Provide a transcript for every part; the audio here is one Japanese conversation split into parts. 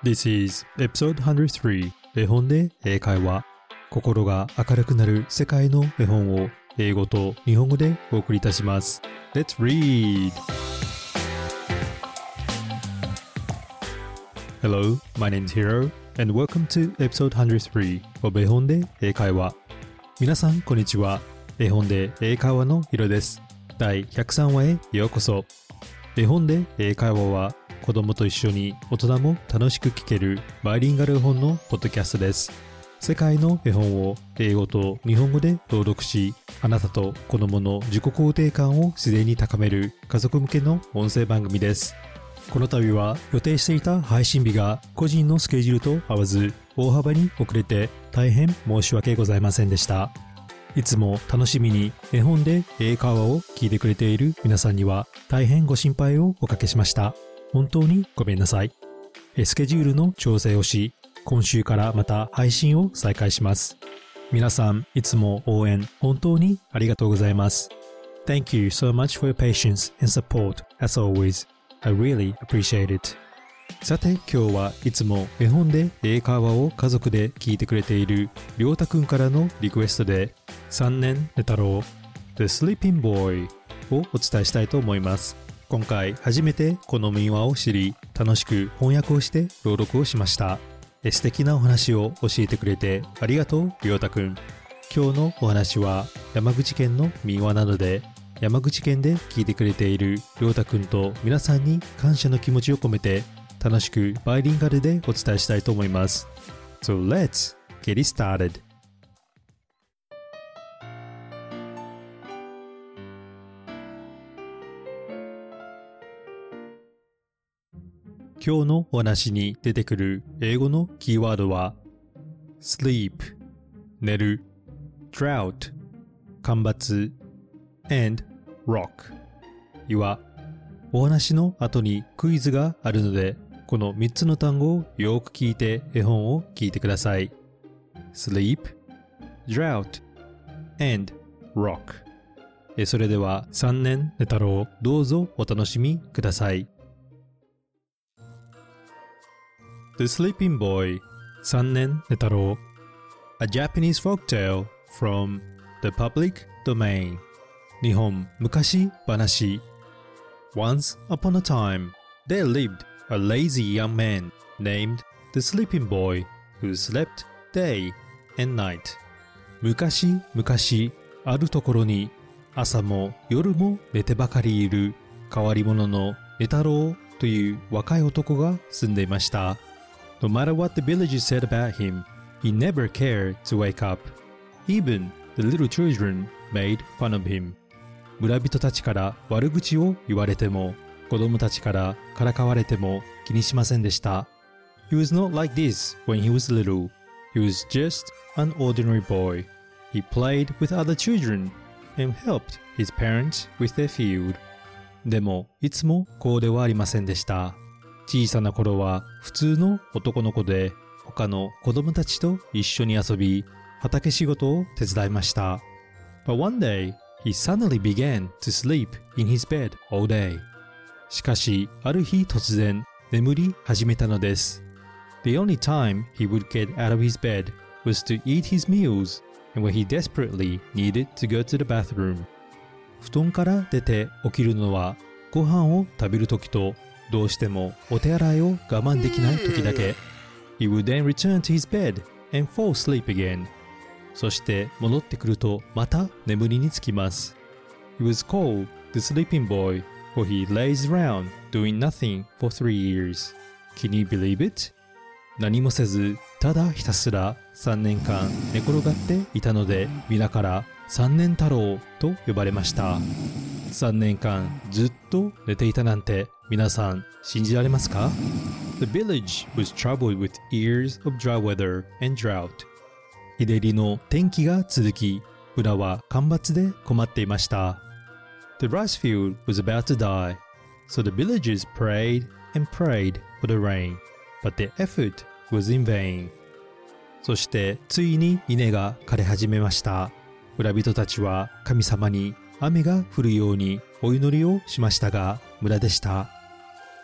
This is episode 103絵本で英会話心が明るくなる世界の絵本を英語と日本語でお送りいたします。Let's read! Hello, my name is Hiro and welcome to episode 103 of 絵本で英会話。皆さんこんにちは。絵本で英会話のヒロです。第103話へようこそ。絵本で英会話は子供と一緒に大人も楽しく聞けるバイリンガル絵本のポッドキャストです。世界の絵本を英語と日本語で朗読しあなたと子供の自己肯定感を自然に高める家族向けの音声番組です。この度は予定していた配信日が個人のスケジュールと合わず大幅に遅れて大変申し訳ございませんでした。いつも楽しみに絵本で英会話を聞いてくれている皆さんには大変ご心配をおかけしました。本当に？ごめんなさい。スケジュールの調整をし今週からまた配信を再開します。皆さんいつも応援本当にありがとうございます。Thank you so much for your patience and support as always. I really appreciate it. さて今日はいつも絵本で英会話を家族で聞いてくれているりょうたくんからのリクエストで3年寝太郎 The Sleeping Boy をお伝えしたいと思います。今回初めてこの民話を知り楽しく翻訳をして朗読をしました素敵なお話を教えてくれてありがとうりょうたくん今日のお話は山口県の民話なので山口県で聞いてくれているりょうたくんと皆さんに感謝の気持ちを込めて楽しくバイリンガルでお伝えしたいと思います。So let's get started! 今日のお話に出てくる英語のキーワードは sleep 寝る drought 干ばつ and rock 岩お話の後にクイズがあるのでこの3つの単語をよく聞いて絵本を聞いてください。sleep drought and rock それでは3年寝太郎どうぞお楽しみください。The Sleeping Boy 3年寝太郎 A Japanese folktale from the public domain 日本昔話 Once upon a time there lived a lazy young man named the Sleeping Boy who slept day and night 昔々あるところに朝も夜も寝てばかりいる変わり者の寝太郎という若い男が住んでいました No matter what the villagers said about him, he never cared to wake up. Even the little children made fun of him. 村人たちから悪口を言われても、子供たちからからかわれても気にしませんでした。He was not like this when he was little. He was just an ordinary boy. He played with other children and helped his parents with their field. でも、いつもこうではありませんでした。 小さな頃は普通の男の子で他の子供たちと一緒に遊び畑仕事を手伝いました。But one day, he suddenly began to sleep in his bed all day. しかし、ある日突然眠り始めたのです。The only time he would get out of his bed was to eat his meals and when he desperately needed to go to the bathroom. 布団から出て起きるのはご飯を食べるときとどうしてもお手洗いを我慢できない時だけ He would then return to his bed and fall asleep again そして戻ってくるとまた眠りにつきます He was called the sleeping boy for he lays around doing nothing for three years Can you believe it? 何もせずただひたすら3年間寝転がっていたので皆から3年太郎と呼ばれました3年間ずっと寝ていたなんて皆さん信じられますか The village was troubled with years of dry weather and drought 日照りの天気が続き村は干ばつで困っていました The rice field was about to die so the villagers prayed and prayed for the rain but the effort was in vain そしてついに稲が枯れ始めました村人たちは神様に雨が降るようにお祈りをしましたが無駄でした。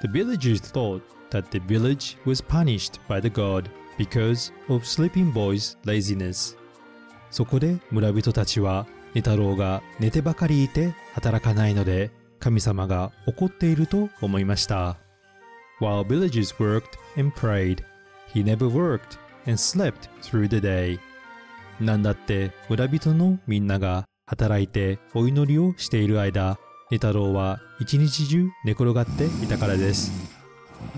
The villagers thought that the village was punished by the god because of Sleeping Boy's laziness. そこで村人たちはネタロウが寝てばかりいて働かないので神様が怒っていると思いました。While villagers worked and prayed, he never worked and slept through the day. なんだって村人のみんなが働いてお祈りをしている間、ネタロウは一日中寝転がっていたからです。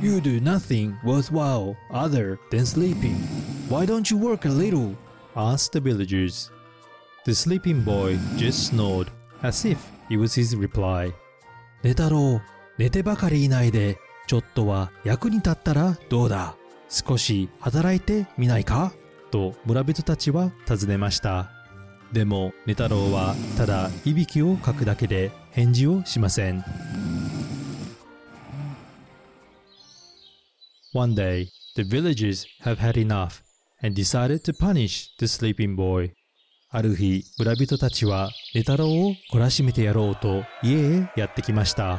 You do nothing worthwhile other than sleeping. Why don't you work a little? asked the villagers. The sleeping boy just snored as if it was his reply. 寝太郎、寝てばかりいないで、ちょっとは役に立ったらどうだ少し働いてみないかと村人たちは尋ねました。でも、ネタロウはただいびきをかくだけで返事をしません。One day, the villagers have had enough and decided to punish the sleeping boy. ある日、村人たちはネタロウを懲らしめてやろうと家へやってきました。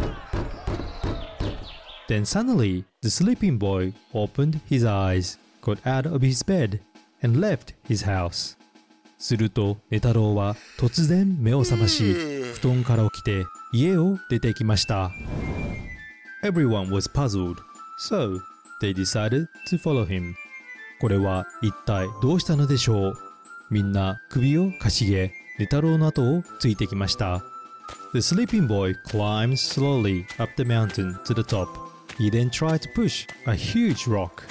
Then suddenly, the sleeping boy opened his eyes, got out of his bed, and left his house. すると、ネタロウは突然目を覚まし、布団から起きて家を出てきました。Everyone was puzzled, so they decided to follow him. これは一体どうしたのでしょうみんな首をかしげ、ネタロウの後をついてきました。The sleeping boy climbed slowly up the mountain to the top. He then tried to push a huge rock.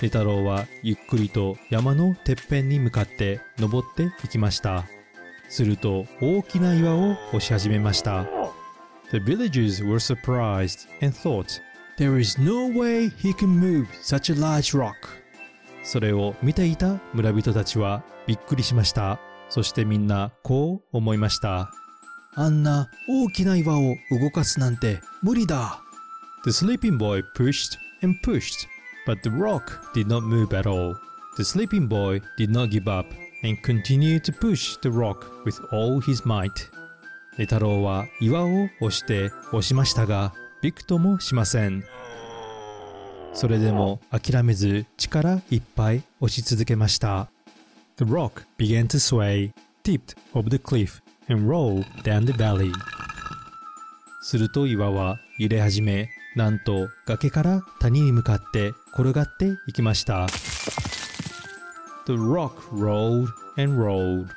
ネタロウはゆっくりと山のてっぺんに向かって登っていきました。すると大きな岩を押し始めました。The villagers were surprised and thought, There is no way he can move such a large rock. それを見ていた村人たちはびっくりしました。そしてみんなこう思いました。あんな大きな岩を動かすなんて無理だ。The sleeping boy pushed and pushed, but the rock did not move at all. The sleeping boy did not give up and continued to push the rock with all his might. ネタロウは岩を押して押しましたが、びくともしません。それでも諦めず力いっぱい押し続けました。The rock began to sway, tipped over the cliff and rolled down the valley. すると岩は揺れ始め、なんと崖から谷に向かって転がっていきました。The rock rolled and rolled.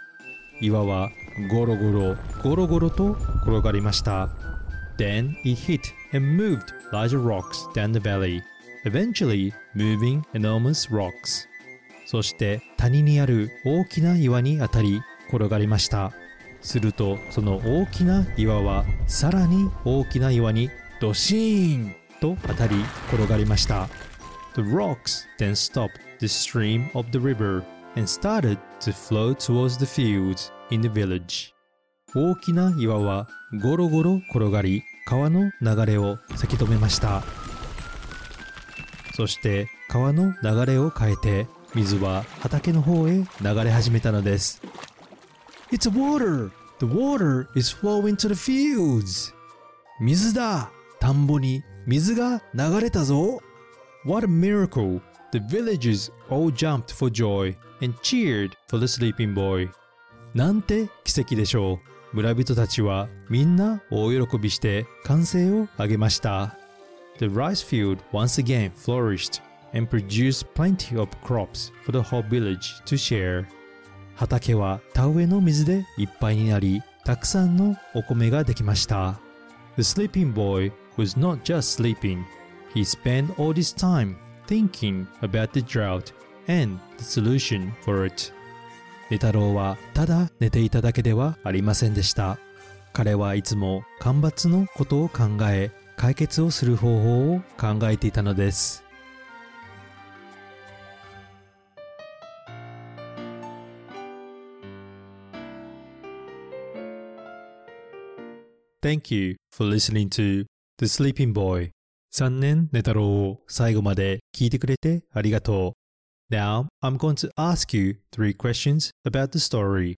岩はゴロゴロゴロゴロと転がりました。Then it hit and moved larger rocks down the valley, eventually moving enormous rocks. そして谷にある大きな岩に当たり転がりました。するとその大きな岩はさらに大きな岩にドシーンと当たり転がりました。The rocks then stopped the stream of the river and started to flow towards the fields in the village. 大きな岩はゴロゴロ転がり川の流れをせき止めましたそして川の流れを変えて水は畑の方へ流れ始めたのです It's water! The water is flowing to the fields! 水だ田んぼに水が流れたぞ What a miracle! The villagers all jumped for joy and cheered for the sleeping boy. なんて奇跡でしょう。村人たちはみんな大喜びして歓声を上げました。The rice field once again flourished and produced plenty of crops for the whole village to share. 畑は田植えの水でいっぱいになり、たくさんのお米ができました。The sleeping boy was not just sleeping. He spent all this time thinking about the drought and the solution for it. ネタロウはただ寝ていただけではありませんでした。彼はいつも干ばつのことを考え、解決をする方法を考えていたのです。Thank you for listening to The Sleeping Boy 3年寝太郎を最後まで聞いてくれてありがとう。Now, I'm going to ask you three questions about the story.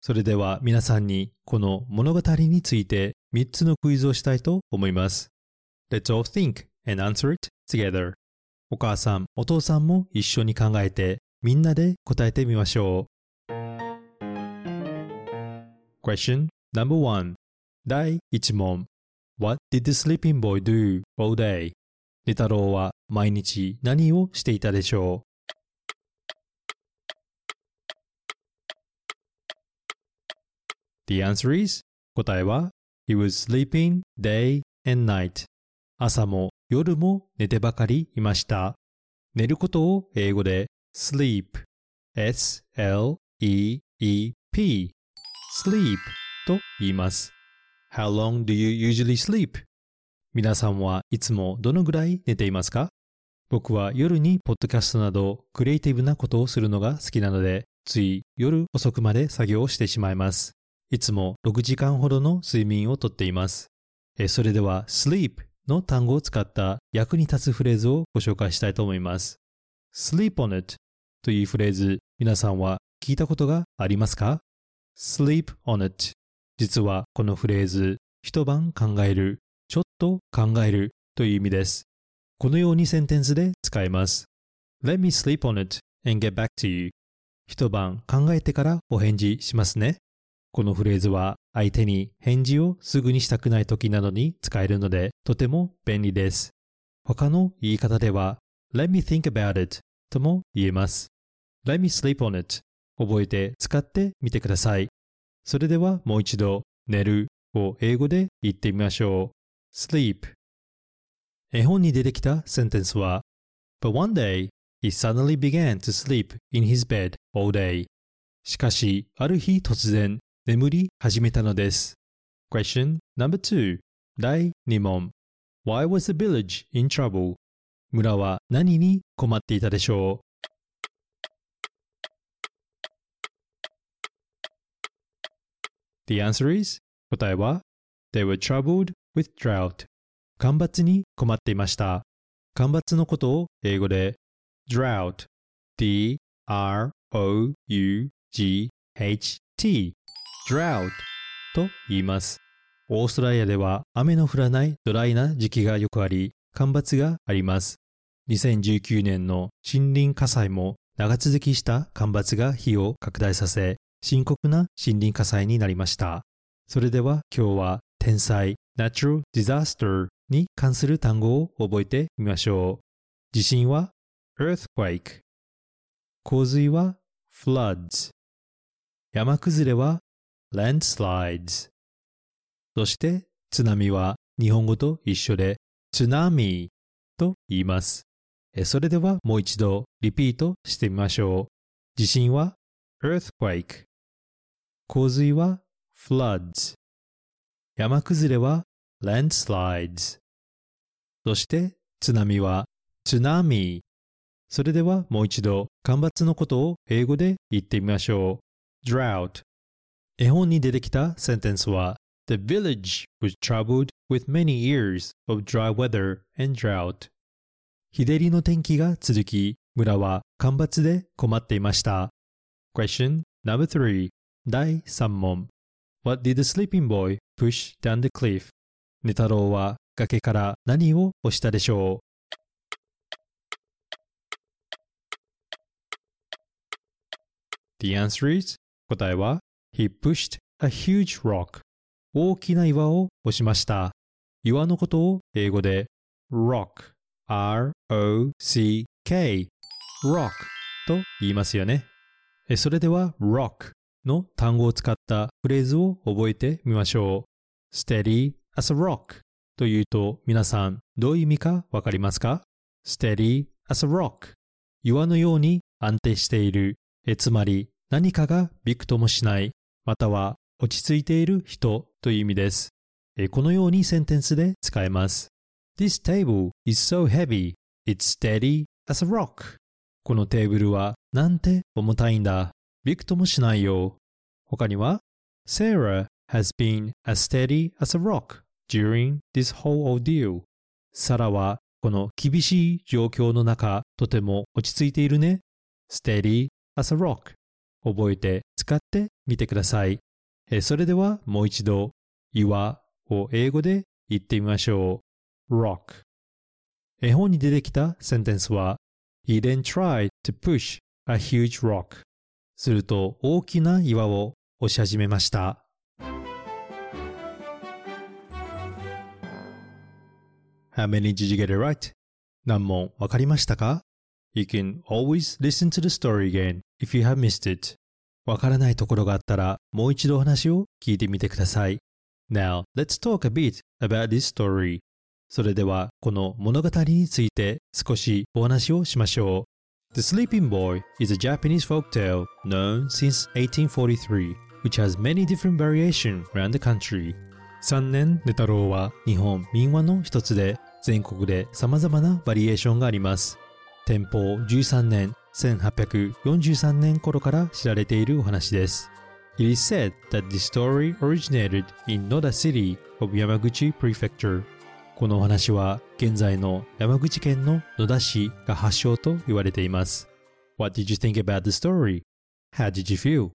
それでは皆さんにこの物語について3つのクイズをしたいと思います。Let's all think and answer it together. お母さん、お父さんも一緒に考えてみんなで答えてみましょう。Question No.1 第1問 What did the sleeping boy do all day? ネ太郎は毎日何をしていたでしょう The answer is 答えは He was sleeping day and night 朝も夜も寝てばかりいました。寝ることを英語で sleep s-l-e-e-p sleep と言います。How long do you usually sleep? 皆さんはいつもどのぐらい寝ていますか？僕は夜にポッドキャストなどクリエイティブなことをするのが好きなので、つい夜遅くまで作業をしてしまいます。いつも6時間ほどの睡眠をとっています。それでは sleep の単語を使った役に立つフレーズをご紹介したいと思います。sleep on it というフレーズ、皆さんは聞いたことがありますか ?sleep on it 実はこのフレーズ、一晩考える、ちょっと考えるという意味です。このようにセンテンスで使えます。Let me sleep on it and get back to you. 一晩考えてからお返事しますね。このフレーズは相手に返事をすぐにしたくない時などに使えるのでとても便利です。他の言い方では Let me think about it とも言えます。Let me sleep on it 覚えて使ってみてください。それではもう一度、寝るを英語で言ってみましょう。sleep 絵本に出てきたセンテンスは But one day, he suddenly began to sleep in his bed all day. しかし、ある日突然、眠り始めたのです。Question number two 第2問 Why was the village in trouble? 村は何に困っていたでしょ The answer is 答えは They were troubled with drought. 干ばつに困っていました。干ばつのことを英語で drought. D-R-O-U-G-H-T drought と言います。オーストラリアでは雨の降らないドライな時期がよくあり干ばつがあります。2019年の森林火災も長続きした干ばつが火を拡大させ深刻な森林火災になりました。それでは今日は天災 natural disaster に関する単語を覚えてみましょう。地震は earthquake 洪水は floods 山崩れは landslides そして津波は日本語と一緒で津波と言います。それではもう一度リピートしてみましょう。地震は earthquake 洪水は floods 山崩れは landslides そして津波は tsunami それではもう一度干ばつのことを英語で言ってみましょう drought 絵本に出てきたセンテンスは The village was troubled with many years of dry weather and drought 日照りの天気が続き村は干ばつで困っていました Question number three 第3問 What did the sleeping boy push down the cliff? ネ太郎は崖から何を押したでしょう The answer is 答えは He pushed a huge rock 大きな岩を押しました岩のことを英語で rock R-O-C-K rock と言いますよねそれでは rock の単語を使ったフレーズを覚えてみましょう。steady as a rock というと皆さんどういう意味かわかりますか ?steady as a rock 岩のように安定している。えつまり何かがびくともしない、または落ち着いている人という意味です。えこのようにセンテンスで使えます。This table is so heavy, it's steady as a rock. このテーブルはなんて重たいんだ。びくともしないよ。他には Sarah has been as steady as a rock during this whole ordeal. サラはこの厳しい状況の中、とても落ち着いているね。steady as a rock 覚えて使ってみてください。えそれではもう一度岩を英語で言ってみましょう。rock 絵本に出てきたセンテンスは He then tried to push a huge rock すると大きな岩を押し始めました。How many did you get it right? 何問わかりましたか ?You can always listen to the story again if you have missed it. わからないところがあったらもう一度お話を聞いてみてください。Now, let's talk a bit about this story. それではこの物語について少しお話をしましょう。The Sleeping Boy is a Japanese folk tale known since 1843, which has many different variations around the country. 三年寝太郎は日本民話の一つで全国で様々なバリエーションがあります。天保13年1843年頃から知られているお話です。It is said that the story originated in Noda City of Yamaguchi Prefecture. このお話は現在の山口県の野田市が発祥と言われています。What did you think about the story? How did you feel?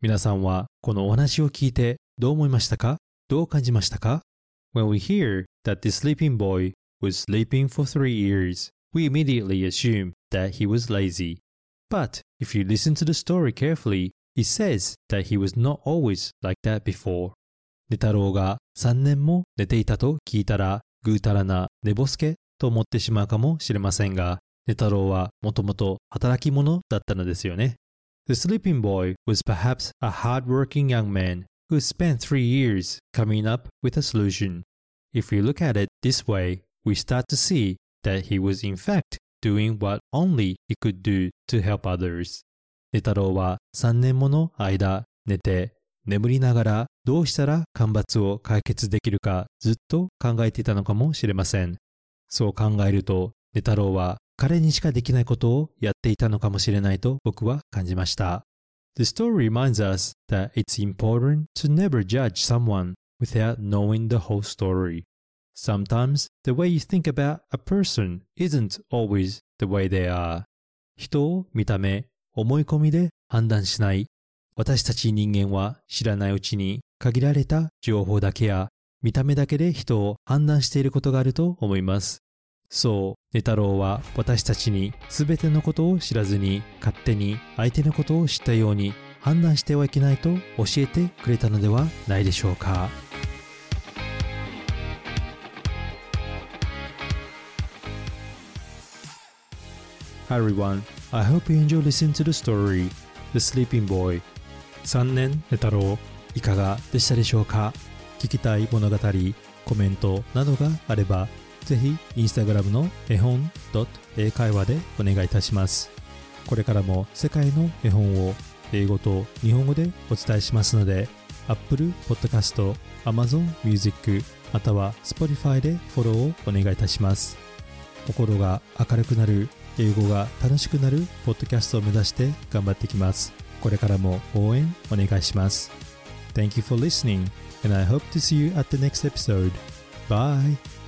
皆さんはこのお話を聞いてどう思いましたかどう感じましたか When we hear that the sleeping boy was sleeping for three years, we immediately assume that he was lazy. But if you listen to the story carefully, it says that he was not always like that before. 寝太郎が3年も寝ていたと聞いたら、ぐうたらな寝ぼすけと思ってしまうかもしれませんが、寝太郎はもともと働き者だったのですよね。The sleeping boy was perhaps a hard-working young man who spent three years coming up with a solution. If we look at it this way, we start to see that he was in fact doing what only he could do to help others. ネ太郎は3年もの間寝て眠りながらどうしたら干ばつを解決できるかずっと考えていたのかもしれません。そう考えるとネ太郎は彼にしかできないことをやっていたのかもしれないと僕は感じました。The story reminds us that it's important to never judge someone without knowing the whole story. Sometimes the way you think about a person isn't always the way they are. 人を見た目、思い込みで判断しない。私たち人間は知らないうちに限られた情報だけや見た目だけで人を判断していることがあると思います。そう、ネ太郎は私たちに全てのことを知らずに勝手に相手のことを知ったように判断してはいけないと教えてくれたのではないでしょうか。Hi everyone, I hope you enjoy listening to the story The Sleeping Boy 3年寝太郎いかがでしたでしょうか？聞きたい物語、コメントなどがあればぜひインスタグラムの絵本英会話でお願いいたします。これからも世界の絵本を英語と日本語でお伝えしますので Apple Podcast、Amazon Music または Spotify でフォローをお願いいたします。心が明るくなる英語が楽しくなるポッドキャストを目指して頑張っていきます。これからも応援お願いします。Thank you for listening and I hope to see you at the next episode. Bye!